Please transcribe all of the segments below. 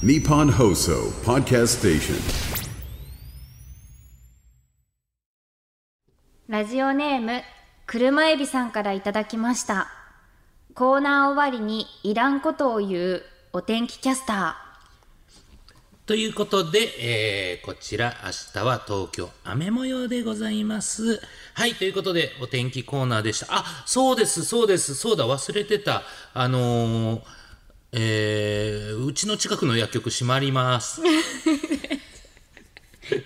Nippon Hoso Podcast Station. ラジオネーム、車エビさんからいただきました。コーナー終わりにいらんことを言うお天気キャスタということで、えーこちら明日は東京雨模様でございます。はい、ということでお天気コーナーでした。あ、そうです、そうです、そうだ、忘れてた。あのーえーうちの近くの薬局閉まります。ー。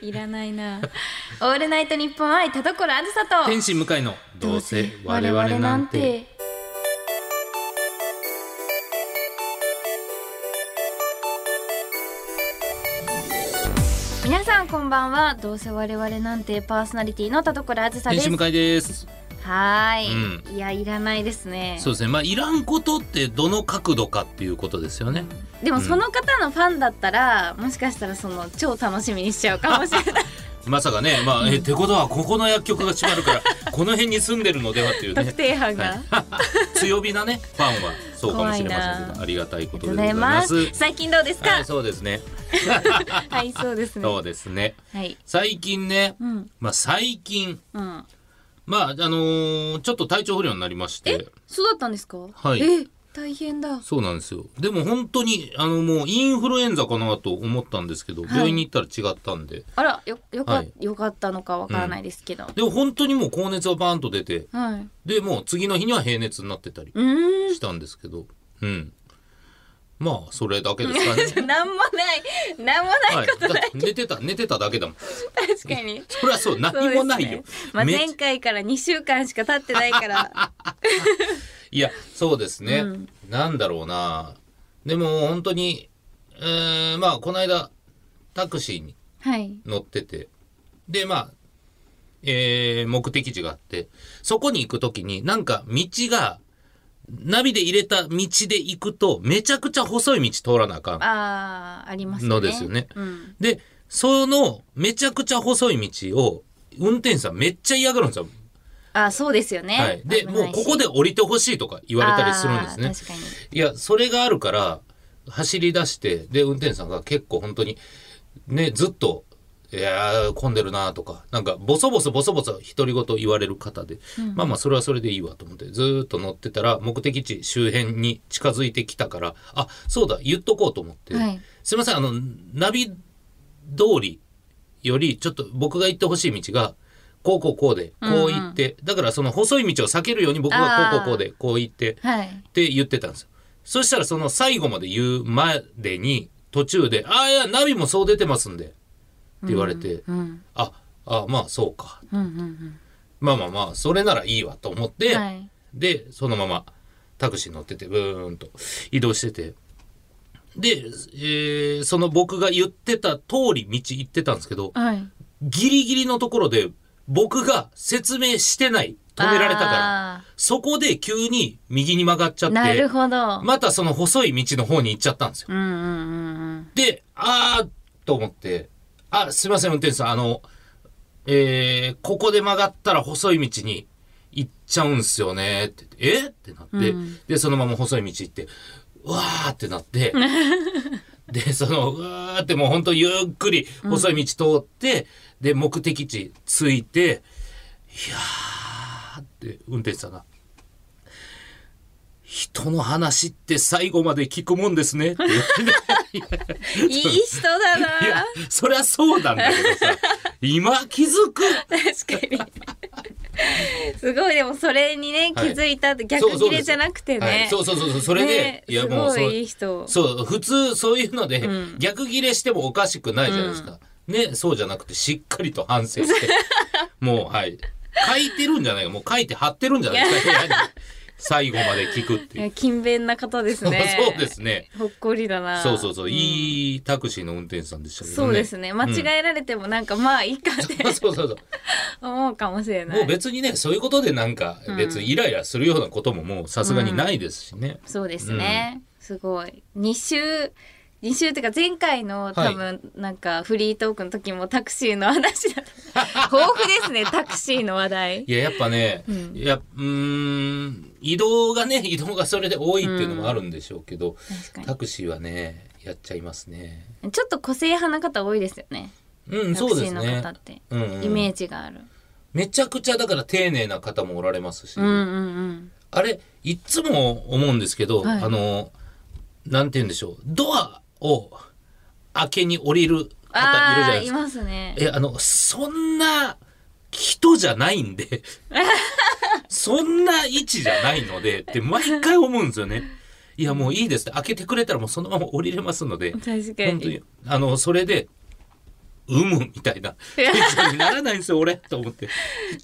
いらないな。オールナイトニッポン愛田所あずさと。天使向かいのどうせ我々なんて。。皆さんこんばんは。どうせ我々なんてパーソナリティの田所あずさです。天使向かいです。はーい、いや、いらないですね。そうですね。まあ、いらんことってどの角度かっていうことですよね。でもその方のファンだったら、もしかしたらその超楽しみにしちゃうかもしれない。まさかね、まあ、え、ってことはここの薬局が閉まるから、この辺に住んでるのではっていうね。特定班が。はい、強火なねファンはそうかもしれませんありがたいことでございます。最近どうですか？はいそうですねはい、そうですね。そうですねはい。最近ね、うん、まあ最近うん。まああのーちょっと体調不良になりましえて、そうだったんですか？はいえ、大変だ。そうなんですよでも本当にあのもうインフルエンザかなと思ったんですけど、はい病院に行ったら違ったんであら、よ、よか、はいよかったのかわからないですけど。でも本当にもう高熱がバーンと出てはい。でもう次の日には平熱になってたり。したんですけどうんまあそれだけですかね。なんもない、なんもないはい、ことない。だ寝てた寝てただけだもん。確かに。そりゃそう何もないよ、ね。まあ、め前回から2週間しか経ってないから。いやそうですね、うん。なんだろうな。でも本当にえーまあこの間タクシーにはい。乗ってて。でまあえー目的地があって。そこに行く時になんか道がナビで入れた道で行くとめちゃくちゃ細い道通らなあかんああ、ありますね。のですよねうん。でそのめちゃくちゃ細い道を運転手さんめっちゃ嫌がるんですよあ、そうですよね。はい、でもうここで降りてほしいとか言われたりするんですね確かに。いやそれがあるから走り出してで運転手さんが結構本当にねずっと「いやー混んでるな」とかなんかボソボソボソボソ独り言言われる方で、まあまあそれはそれでいいわと思ってずーっと乗ってたら目的地周辺に近づいてきたからあそうだ言っとこうと思って、はいすいませんあのナビ通りよりちょっと僕が行ってほしい道がこうこうこうでこう行って、だからその細い道を避けるように僕がこうこうこうでこう行ってはい。って言ってたんですよ。そしたらその最後まで言うまでに途中で「ああいやナビもそう出てますんで」言われて「うん。ああまあそうかうんうんうん。まあまあまあそれならいいわ」と思って、はい。でそのままタクシー乗っててブーンと移動しててで、えーその僕が言ってた通り道行ってたんですけどはい。ギリギリのところで僕が説明してない止められたからあそこで急に右に曲がっちゃっーなるてほど。またその細い道の方に行っちゃったんですよ。うんうんうんうん。で、あーと思って、あ、すいません、運転手さん、あの、えー、ここで曲がったら細い道に行っちゃうんすよね、ってえ？ってなって、うん。で、そのまま細い道行って、うわーってなって、で、その、うわーってもう本当ゆっくり細い道通って、で、目的地着いて、いやーって運転手さんが、人の話って最後まで聞くもんですね。って言って、いい人だな。いや、そりゃそうなんだけどさ、今気づく。確かに。すごいでもそれにね気はいづいたって逆切れじゃなくてはいね。そうそうそうそう、それで、ねいやもういいい人。そう、普通そういうので、うん逆ギレしてもおかしくないじゃないですか。ね、そうじゃなくてしっかりと反省して、もうはい。書いてるんじゃないか、もう書いて貼ってるんじゃないですか、最後まで聞くっていう。勤勉な方ですね。そうですね。ほっこりだな。そうそうそう、んいいタクシーの運転手さんでしたけどね。そうですね。間違えられてもなんかまあいいかって うんそうそうそう。思うかもしれない。もう別にね、そういうことでなんか、別にイライラするようなことももうさすがにないですしね。そうですね。すごい。2週、2週っていうか前回の多分なんかフリートークの時もタクシーの話だった。豊富ですね、タクシーの話題。いや、やっぱね、うん。いや、うーん、移動がね、移動がそれで多いっていうのもあるんでしょうけど、確かに。タクシーはね、やっちゃいますね。ちょっと個性派な方多いですよね。うんそうですタクシーのね方って、うんうん。イメージがある。めちゃくちゃだから丁寧な方もおられますし、うんうんうん。あれいっつも思うんですけど、はい。あのなんて言うんでしょう。ドアを開けに降りる方いるじゃないですか。ますね。えあのそんな人じゃないんで。そんな位置じゃないので。って毎回思うんですよね。いやもういいです。って開けてくれたらもうそのまま降りれますので。確か本当にに。あのそれで有無みたいな。テンションにならないんですよ俺。と思って。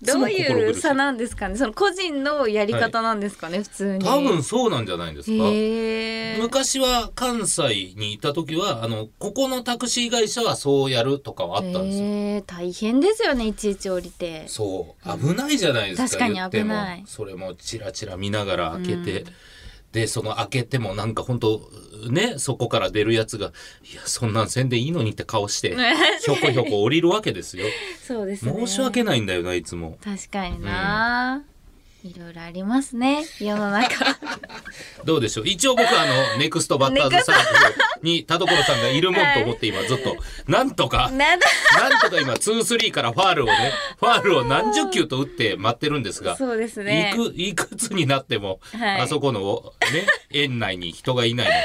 どういう差ななんですかね？その個人のやり方なんですかね、普通に。多分そうなんじゃないですか。昔は関西にいた時はあのここのタクシー会社はそうやるとかはあったんですよ。大変ですよねいちいち降りて。そう。危ないじゃないですか、確かに危ない。それもチラチラ見ながら開けて、でその開けてもなんか本当ねそこから出るやつが「いやそんなんせんでいいのに」って顔してひょこひょこ降りるわけですよ。そうですね申し訳ないんだよないつも。確かにな、いろいろありますね。世の中。どうでしょう？一応僕はあのネクストバッターズサークルに田所さんがいるもんと思って今ずっと。なんとか。なんとか。今2-3からファールをねファールを何十球と打って待ってるんですがそうですね。いくいくつになっても、はい。あそこのね園内に人がいないので。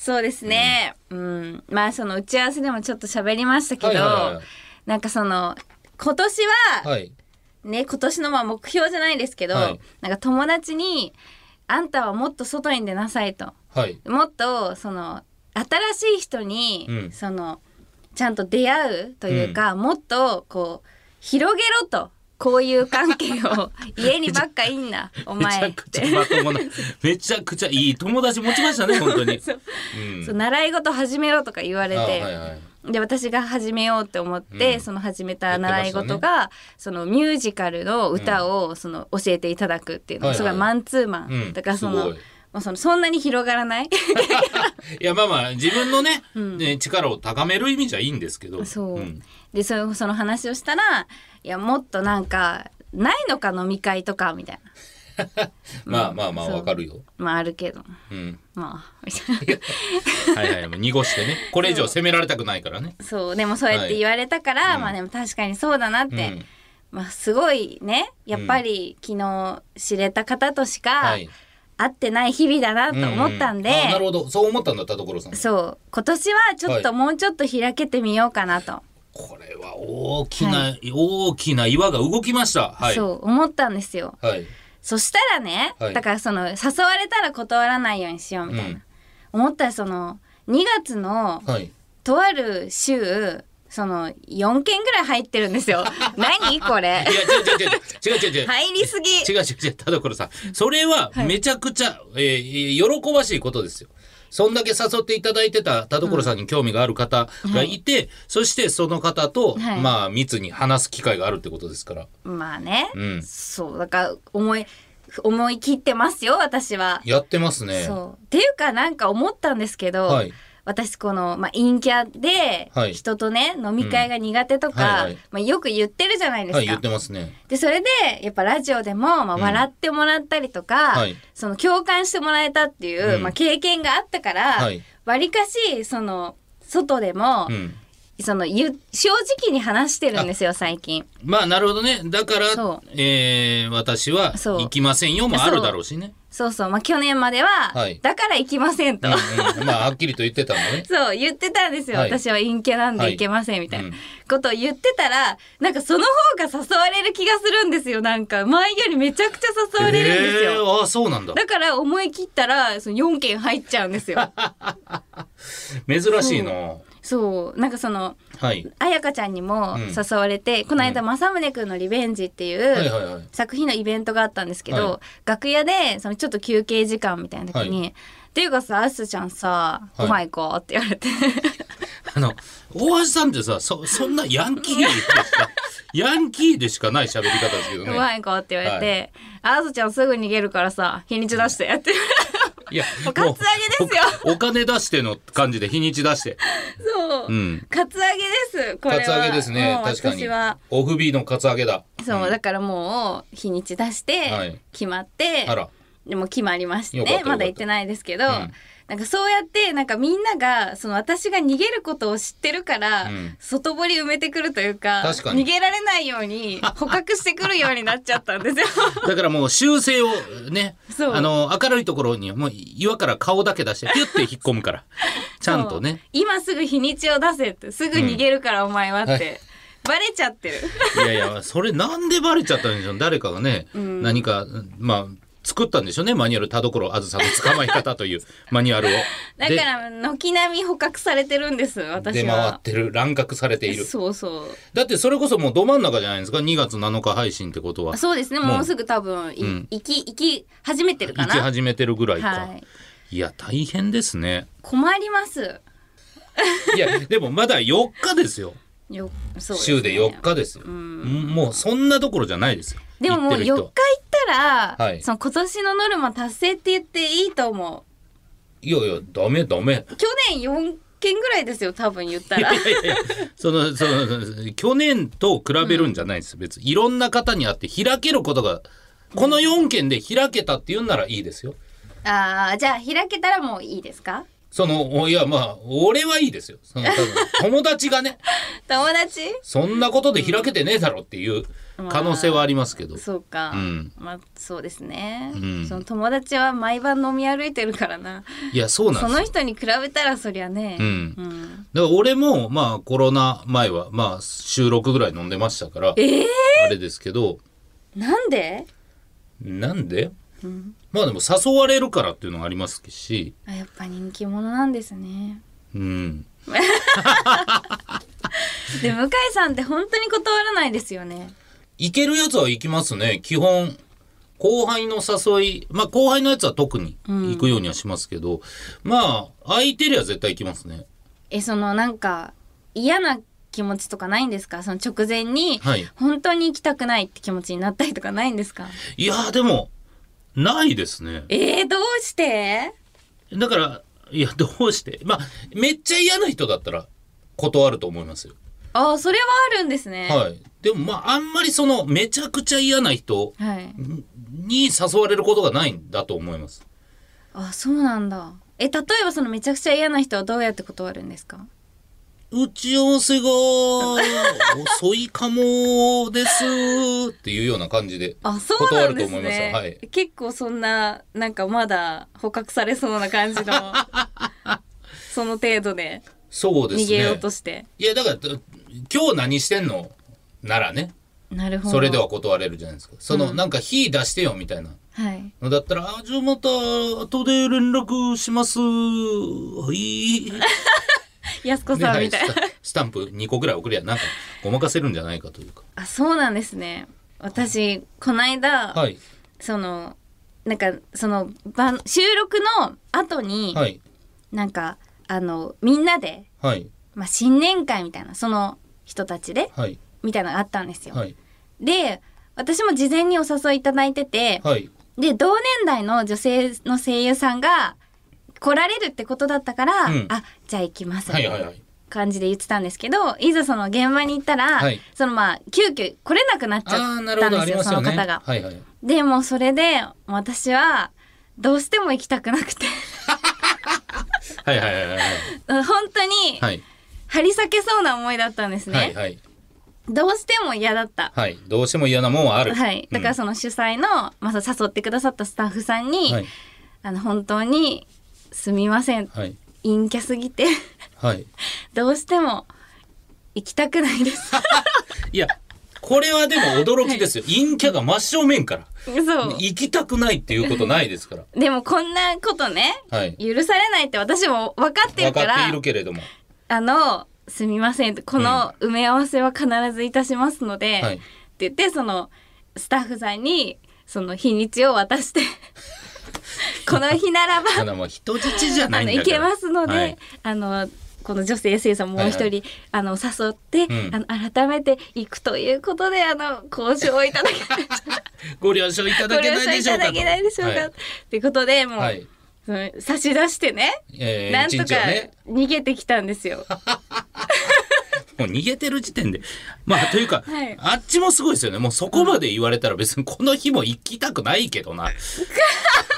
そうですね。うん、まあその打ち合わせでもちょっと喋りましたけど、はいはいはい。なんかその今年ははいね今年のまあ目標じゃないですけど、はい。なんか友達に「あんたはもっと外に出なさい」と。はい。もっとその新しい人に、うん。そのちゃんと出会うというか、もっとこう広げろと。こういう関係を。家にばっかいんなお前って。めちゃくちゃいい友達持ちましたね本当に。そう。うん。習い事始めろとか言われて、あはいはいで私が始めようって思って、うん。その始めた習い事が、そのミュージカルの歌をその教えていただくっていうの、はいはいそれがマンツーマン、うんだからそのすごい。まあ、そのそんなに広がらない。いやまあまあ自分のね,、ん。ね力を高める意味じゃいいんですけど。そう、ん。でそのその話をしたらいやもっとなんかないのか飲み会とかみたいな まあまあまあわかるよ。まああるけど。うん。まあみたいな。はいはいもう濁してね。これ以上責められたくないからね。そう。でもそうやって言われたから、うん。まあでも確かにそうだなって、うん。まあすごいね。やっぱり昨日知れた方としかはい。会ってない日々だなと思ったんで、うあなるほど。そう思ったんだ田所さん。そう。今年はちょっはいともうちょっと開けてみようかなと、これは大きな、は大きな岩が動きました。はい。そう思ったんですよ。はい。そしたらね、はい。だからその誘われたら断らないようにしようみたいな、うん。思ったらその2月のはい。とある週その4件ぐらい入ってるんですよ。何これ？いや違う違う違う違う違う違う。入りすぎ。違う違う違う。田所さん。それはめちゃくちゃ、えー喜ばしいことですよ。そんだけ誘っていただいてた田所さんに興味がある方がい。て、そしてその方と、はい。まあ密に話す機会があるってことですから。まあね、うん。そうだから思い思い切ってますよ私は。やってますね。っていうかなんか思ったんですけど、はい私この、まあ、陰キャではい人とね、飲み会が苦手とか、まあ、よく言ってるじゃないですか。はい言ってますね。でそれでやっぱラジオでも、まあ、うん笑ってもらったりとか、はいその共感してもらえたっていう、うんまあ、経験があったから、はいわりかしその外でも、うん。そのゆ正直に話してるんですよ最近。まあなるほどね。だからそ、えー私はそう行きませんよもあるだろうしね。そうそう、まあ、去年までは、はいだから行きませんと。うんうんまあはっきりと言ってたのね。そう言ってたんですよ、はい私は陰キャなんはいで行けませんみたいなうんことを言ってたらなんかその方が誘われる気がするんですよなんか前よりめちゃくちゃ誘われるんですよ、えーあそうなんだ。だから思い切ったらその4件入っちゃうんですよ 珍しいな。そうなんかそのはい。彩香ちゃんにもうん。誘われて、この間政宗くんのリベンジっていう、はいはいはい。作品のイベントがあったんですけど、はい。楽屋でそのちょっと休憩時間みたいな時に「はっていうかさあすちゃんさい。ご飯行こう」って言われて。あの、大橋さんってさ、そ、そんなヤンキーでしか、ヤンキーでしかない喋り方ですけどごね。飯行こうって言われて「あすちゃんすぐ逃げるからさ日にち出して」っていや、もうカツアゲですよ お金出しての感じで日にち出して。そう、うん。カツアゲですこれはカツアゲですね確かに私は。オフビーのカツアゲだ。そう、んだからもう日にち出して、はい決まって。でも決まりましてまだ行ってないですけど、うんなんかそうやってなんかみんながその私が逃げることを知ってるから、うん。外堀埋めてくるというか確かに。逃げられないように捕獲してくるようになっちゃったんですよ。だからもう修正をねあの明るいところにもう岩から顔だけ出してピュッて引っ込むから。ちゃんとね。今すぐ日にちを出せってすぐ逃げるからお前はって、はい。バレちゃってる。いやいやそれなんでバレちゃったんでしょう？誰かがね、何かまあ作ったんでしょうねマニュアル田所あずさの捕まえ方という マニュアルをだから軒並み捕獲されてるんですで私出回はっ。てる乱獲されているそうそう。だってそれこそもうど真ん中じゃないですか2月7日配信ってことはそうですね。もうもうすぐ多分い、うん行き行き始めてるか行きな。始めてるぐらいか、はい。い、や大変ですね困ります。いやでもまだ4日ですよよそうですね。週で4日です。よ、もうそんなどころじゃないですよ。でももう4日行っ言ってる人。たら、はい。その今年のノルマ達成って言っていいと思いやいやダメダメ。う。去年4件ぐらいですよ多分言ったら。いやいやそのその去年と比べるんじゃないです、別にいろんな方に会って開けることがこの4件で開けたって言うんならいいですよ。ああじゃあ開けたらもういいですか？そのおいやまあ俺はいいですよ。その多分 友達がね。友達？そんなことで開けてねえだろっていう可能性はありますけど、そうか、うん。まあそうですね、うん。その友達は毎晩飲み歩いてるからな。いやそうなんそですよ。の人に比べたらそりゃね、うん。うん。だから俺もまあコロナ前はまあ週6ぐらい飲んでましたからえー、あれですけど。なんで？なんで、まあでも誘われるからっていうのがありますし。あやっぱ人気者なんですね。うん。で向井さんって本当に断らないですよね。行けるやつは行きますね。基本後輩の誘いまあ後輩のやつは特に行くようにはしますけど、まあ空いてりゃ絶対行きますね。えそのなんか嫌な気持ちとかないんですか？その直前に、はい。本本当に行きたくないって気持ちになったりとかないんですか？いやでもないですね。えー、どうして？だからいやどうして？まあめっちゃ嫌な人だったら断ると思いますよ。ああそれはあるんですね。はい。でもまああんまりそのめちゃくちゃ嫌な人はい。に誘われることがないんだと思います。あそうなんだ。え例えばそのめちゃくちゃ嫌な人はどうやって断るんですか？打ち合わせが遅いかもですっていうような感じで断ると思いますね、はい。結構そんななんかまだ捕獲されそうな感じの その程度でそうですね。逃げようとして、いやだから今日何してんの？ならね。なるほど。それでは断れるじゃないですか。その、うん。なんか火出してよみたいな。はい。のだったら「あじゃあまた後で連絡します」はい安子さんみたいな、スタスタンプ2個ぐらい送りゃなんかごまかせるんじゃないかというか。あそうなんですね。私この間、はい。そのなんかその番収録の後に、はい。なんかあのみんなで、はい。まあ、新年会みたいなその人たちではい。みたいなのがあったんですよ。はい。で私も事前にお誘いいただいてて、はい。で同年代の女性の声優さんが来られるってことだったから、うん。あじゃあ行きます。はいはいはい。感じで言ってたんですけどいざその現場に行ったら、はい。そのまあ急遽来れなくなっちゃああなるほどあったんですよりますよね。その方が。はいはい。でもうそれで私はどうしても行きたくなくて。はいはいはいはい 本当にはい。張り裂けそうな思いだったんですね、はいはい。どうしても嫌だった。はい。どうしても嫌なもんはある。はい、だからうんその主催の、まあ、誘ってくださったスタッフさんに、はい。あの本当にすみません。はい。陰キャすぎて。はい。どうしても行きたくないです。いやこれはでも驚きですよ。陰キャが真正面から。行きたくないっていうことないですから。でもこんなことねはい。許されないって私も分かってるか分からっているけれども。あのすみません。この埋め合わせは必ずいたしますので、はい。って言ってそのスタッフさんにその日にちを渡してこの日ならば。ただもう人質じゃなあいんだからの行けますので、はい。あのこの女性生さんもう一人、はいあの誘って、うん。あの改めて行くということであの交渉をいただけないご了承いただけないでしょうかと。はいということでもう、はい。差し出してね、えーなんとか逃げてきたんですよ。もう逃げてる時点で。まあ、というか、はいあっちもすごいですよね。もうそこまで言われたら別にこの日も行きたくないけどな。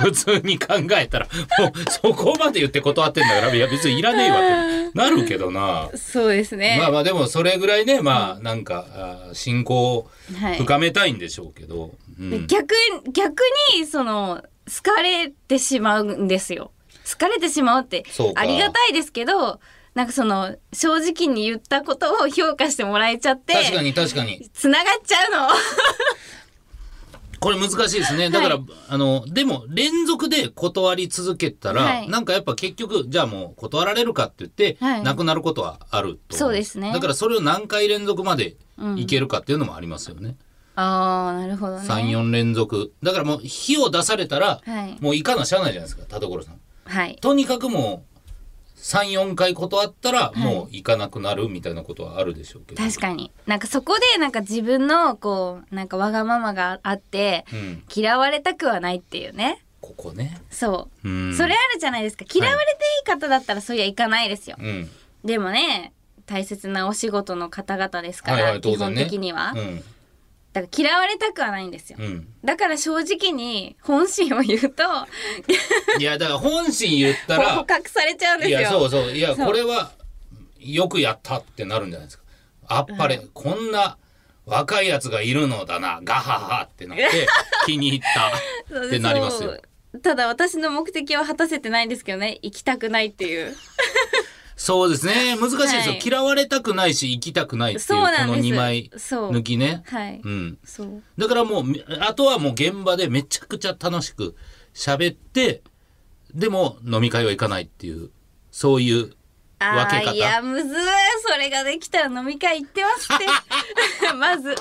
普通に考えたら、もうそこまで言って断ってんだから、いや別にいらねえわってなるけどな。そうですね。まあまあでもそれぐらいね、まあなんか、信仰をはい深めたいんでしょうけど。うん逆逆にその好かれてしまうんですよ好かれてしまうってありがたいですけどなんかその正直に言ったことを評価してもらえちゃって確かに確かに。つながっちゃうの これ難しいですね。だから、はいあの、でも連続で断り続けたら、はいなんかやっぱ結局、じゃあもう断られるかって言って、はいなくなることはあると思そうですねだからそれを何回連続までいけるかっていうのもありますよね。あーなるほどね3、4連続。だからもう火を出されたら、はいもう行かなしゃあないじゃないですか、田所さん。はいとにかくもう、3、4回断ったら、いもう行かなくなるみたいなことはあるでしょうけど。確かになんかそこでなんか自分のこうなんかわがままがあってうん。嫌われたくはないっていうねここね。そう、うん。それあるじゃないですか嫌われていい方だったらそりゃいかないですよ、うん。でもね大切なお仕事の方々ですから、はいはい、当基本。的には、うん。だから嫌われたくはないんですよ、うん。だから正直に本心を言うと いや、だから本心言ったら捕、獲されちゃうんですよいや、そうそう。いや、これは、よくやったってなるんじゃないですか。あっぱれ、こんな若いやつがいるのだな、ガハハってなって、気に入ったってなりますよ。ただ私の目的は果たせてないんですけどね行きたくないっていうそうですね。難しいですよ。はい嫌われたくないし、行きたくないっていう、そうこなんですの2枚そう抜きね。はい、うん。そうだからもう、あとはもう現場でめちゃくちゃ楽しく喋って、でも飲み会は行かないっていう、そういうあ分け方ーいやむずいそれができたら飲み会行ってますって まず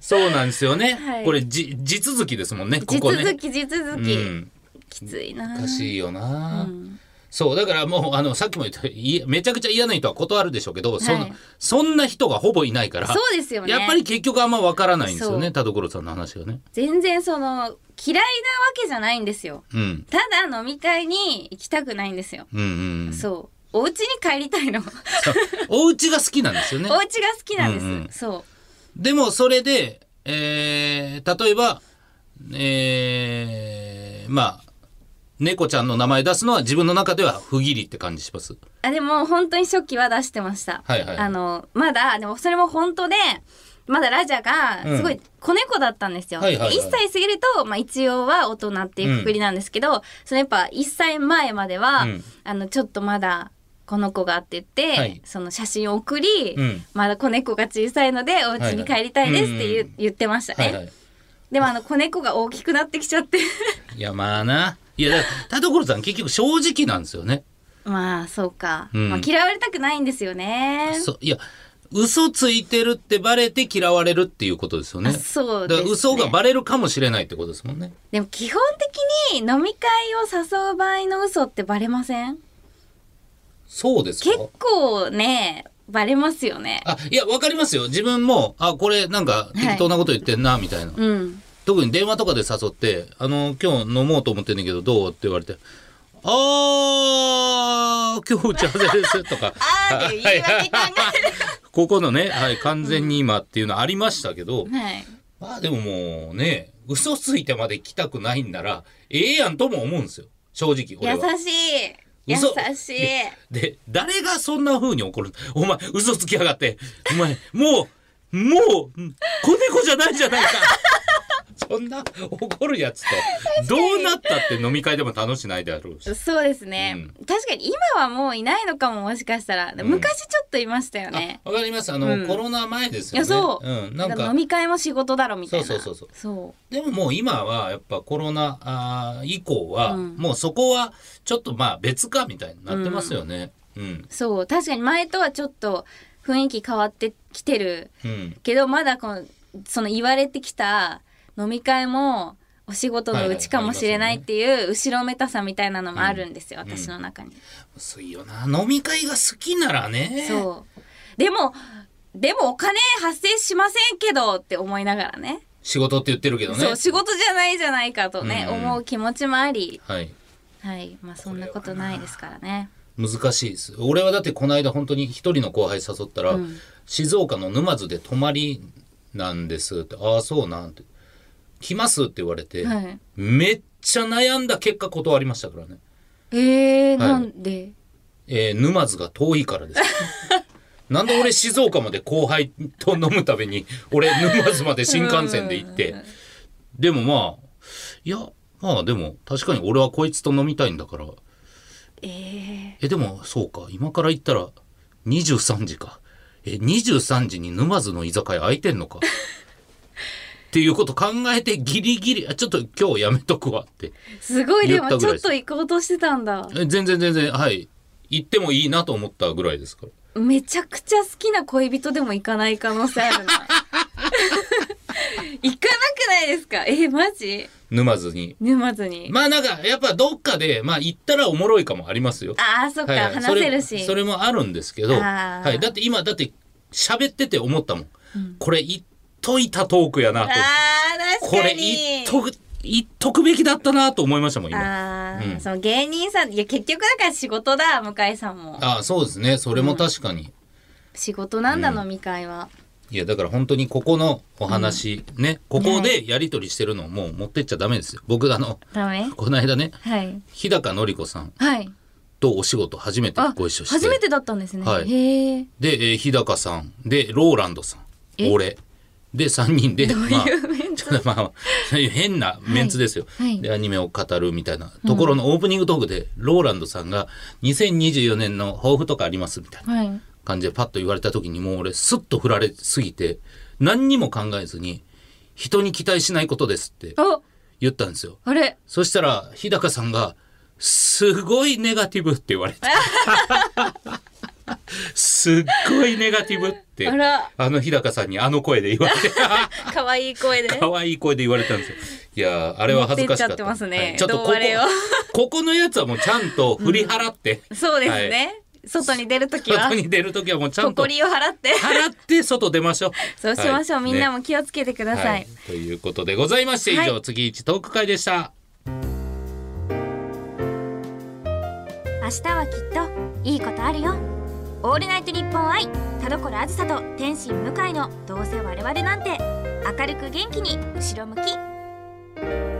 そうなんですよね。はいこれじ地続きですもんね。こ地こね。続き地続き、うん。きついな難しいよな、うんそうだからもうあのさっきも言ったいめちゃくちゃ嫌な人は断るでしょうけど、そはい。のそんな人がほぼいないからそうですよね。やっぱり結局あんま分からないんですよね田所さんの話がね。全然その嫌いなわけじゃないんですよ。うん。ただ飲み会に行きたくないんですよ、うんうん、そう。お家に帰りたいの。お家が好きなんですよね。お。家が好きなんです、うんうん。そでもそれで、えー例えば、えーまあ猫ちゃんの名前出すのは自分の中では不義理って感じします？うあでも本当に初期は出してました、はいはいあのまだでもそれも本当でまだラジャがすごい子猫だったんですよ、はいはいはい。1歳過ぎると、まあ、一応は大人っていうくくりなんですけど、そのやっぱ1歳前までは、うん。あのちょっとまだこの子がって言って、はい。その写真を送り、うん。まだ子猫が小さいのでお家に帰りたいですって言,、言ってましたね、はいはい。でもあの子猫が大きくなってきちゃって。いやまあないや田所さん結局正直なんですよね。まあそうか、うん。まあ、嫌われたくないんですよね。そういや嘘ついてるってバレて嫌われるっていうことですよね。あそうだです、ね、から嘘がバレるかもしれないってことですもんね。でも基本的に飲み会を誘う場合の嘘ってバレません？そうですか？結構ねバレますよね。あいやわかりますよ。自分もあこれなんか適当なこと言ってんな、みたいな。うん特に電話とかで誘って「あの今日飲もうと思ってんねんけどどう?」って言われて「あー今日打ち合わせです」とか。あーっていう言い訳考 ここのね、はい、完全に今っていうのありましたけど、えはい。まあでももうね嘘ついてまで来たくないんならええやんとも思うんですよ。正直俺は。優しい。優嘘しい。で誰がそんな風に怒る？お前嘘つきやがって。お前もうもう子猫じゃないじゃないかそんな 怒るやつとどうなったって飲み会でも楽しないであろうし。そうですね、確かに今はもういないのかももしかしたら。昔ちょっといましたよね、あわかります。あの、うん。コロナ前ですいよね。やそう、うん、なんか。飲み会も仕事だろみたいな。そうそうそうそう。でももう今はやっぱコロナあー以降は、うん。もうそこはちょっとまあ別かみたいになってますよね。うん。そう。確かに前とはちょっと雰囲気変わってきてるうん。けどまだこのその言われてきた飲み会もお仕事のうちかもしれないっていう後ろめたさみたいなのもあるんですよ、うん私の中に、薄いよな。飲み会が好きならね。そう。でもでもお金発生しませんけどって思いながらね。仕事って言ってるけどね。そう仕事じゃないじゃないかとね、うん。思う気持ちもあり。はい。はい。まあそんなことないですからね。難しいです。俺はだってこの間本当に一人の後輩誘ったら、静岡の沼津で泊まりなんですって。ああそうなんて来ますって言われて、はい。めっちゃ悩んだ結果断りましたからね、えー、はい。なんで？えー沼津が遠いからです。なんで俺静岡まで後輩と飲むために俺沼津まで新幹線で行って。でもまあいやまあでも確かに俺はこいつと飲みたいんだから。ええでもそうか。今から行ったら23時か。え23時に沼津の居酒屋空いてんのかっていうこと考えてギリギリあちょっと今日やめとくわって。ー、すごいでもちょっと行こうとしてたんだ。え全然全然はい。行ってもいいなと思ったぐらいですから。めちゃくちゃ好きな恋人でも行かない可能性あるな。行かなくないですか？えマジ？沼津に。沼津に、まあなんかやっぱどっかでまあ行ったらおもろいかもありますよ。ああそっか、はいはい。話せるし。それそれもあるんですけど、あー。はい、だって今だって喋ってて思ったもん、これ言っといたトークやなと。これ言っとく言っとくべきだったなと思いましたもん今。あー、うん。その芸人さんいや結局だから仕事だ向井さんも。あそうですね。それも確かに、仕事なんだ、うん飲み会はいやだから本当にここのお話、ねここでやり取りしてるのをもう持ってっちゃダメですよ。僕あのダメ？この間ねはい。日高のり子さんはい。とお仕事初めてあご一緒して。初めてだったんですね、はい。へえで、えー日高さん。でローランドさん。え？俺で3人でまあ変なメンツですよ、はい。はい。でアニメを語るみたいな。ところのオープニングトークで、ローランドさんが2024年の抱負とかありますみたいなはい。感じでパッと言われた時にもう俺スッと振られすぎて何にも考えずに人に期待しないことですってあ言ったんですよ。あれ。そしたら日高さんがすごいネガティブって言われて すっごいネガティブってあの日高さんにあの声で言われて。可愛い声で。可愛い声で言われたんですよ。いやーあれは恥ずかしかった。持ってっちゃってますねはいちょっとここここのやつはもうちゃんと振り払って、そうですね、外に出るときは。外に出る時はもうちゃんと。誇りを払って。払って外出ましょう。そうしましょう、はい。みんなも気をつけてください、はい、ということでございまして以上、はい次一トーク会でした。明日はきっといいことあるよオールナイトニッポン愛田所あずさと天心向井のどうせ我々なんて明るく元気に後ろ向き。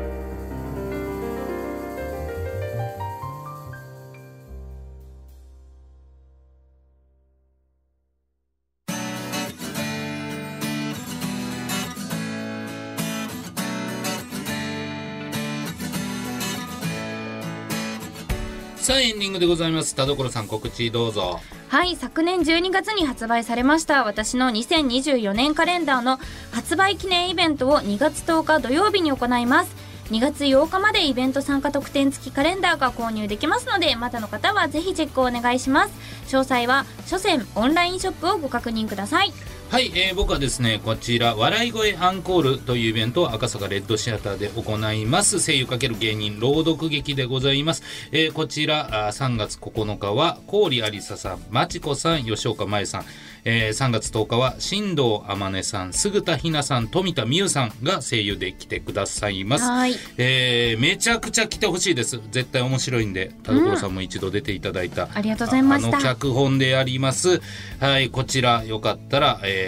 さあエンディングでございます。田所さん告知どうぞ。はい昨年12月に発売されました私の2024年カレンダーの発売記念イベントを2月10日土曜日に行います。2月8日までイベント参加特典付きカレンダーが購入できますのでまだの方はぜひチェックをお願いします。詳細は書店オンラインショップをご確認ください。はい、えー僕はですねこちら「笑い声アンコール」というイベントを赤坂レッドシアターで行います。声優×芸人朗読劇でございます、えーこちらあー3月9日は郡有沙さんまちこさん吉岡真由さん、えー3月10日は新藤天音さん杉田ひなさん富田美優さんが声優で来てくださいます。はい。えーめちゃくちゃ来てほしいです。絶対面白いんで田所さんも一度出ていただいた、ありがとうございました。あの脚本であります。はいこちらよかったら、えー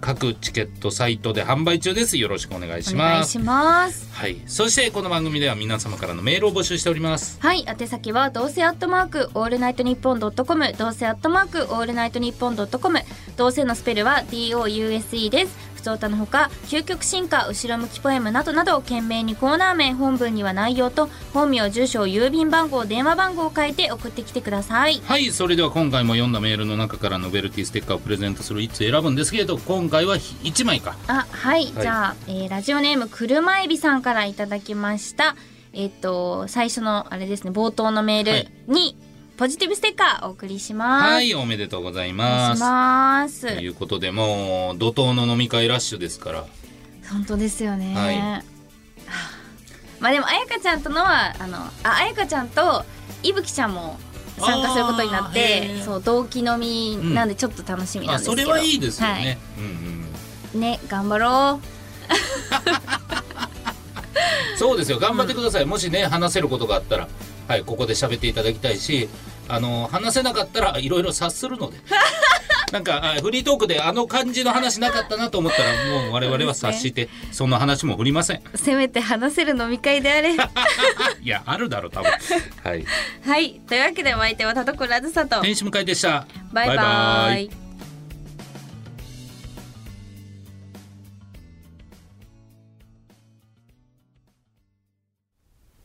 各チケットサイトで販売中です。よろしくお願いします。お願いします。はい。そしてこの番組では皆様からのメールを募集しております。はい。宛先はどうせアットマークオールナイトニッポンドットコムどうせアットマークオールナイトニッポンドットコム。どうせのスペルは DOUSE です。普通歌のほか究極進化後ろ向きポエムなどなど件名にコーナー名本文には内容と本名住所郵便番号電話番号を書いて送ってきてください。はいそれでは今回も読んだメールの中からノベルティステッカーをプレゼントするいつ選ぶんですけれど今回は1枚か。あはい、はい。じゃあ、えーラジオネーム車エビさんからいただきました。えっ、と最初のあれですね冒頭のメールに、ポジティブステッカーお送りします。はいおめでとうございます。いします。ということでもう怒涛の飲み会ラッシュですから。本当ですよね、はい。は あまあでも彩香ちゃんとのはあのあ彩香ちゃんといぶきちゃんも参加することになってそう同期飲みなんでちょっと楽しみなんあですけど、それはいいですよはね、うんうんね頑張ろ そうですよ。頑張ってください、もしね話せることがあったらはいここで喋っていただきたいしあの話せなかったらいろいろ察するので。なんかあフリートークであの感じの話なかったなと思ったらもう我々は察してそんな話も振りません。せめて話せる飲み会であれ。いやあるだろう多分。はい。はいというわけでお相手は田所あずさと。天使向かいでした。バイバイ。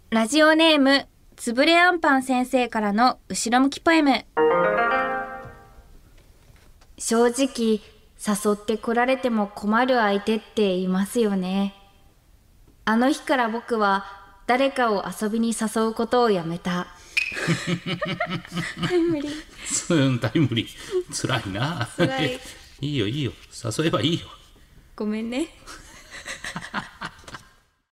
ラジオネームつぶれあんぱん先生からの後ろ向きポエム。正直誘ってこられても困る相手っていますよね。あの日から僕は誰かを遊びに誘うことをやめた。タイムリー。うんタイムリー。辛いな。辛い。いいよいいよ。誘えばいいよ。ごめんね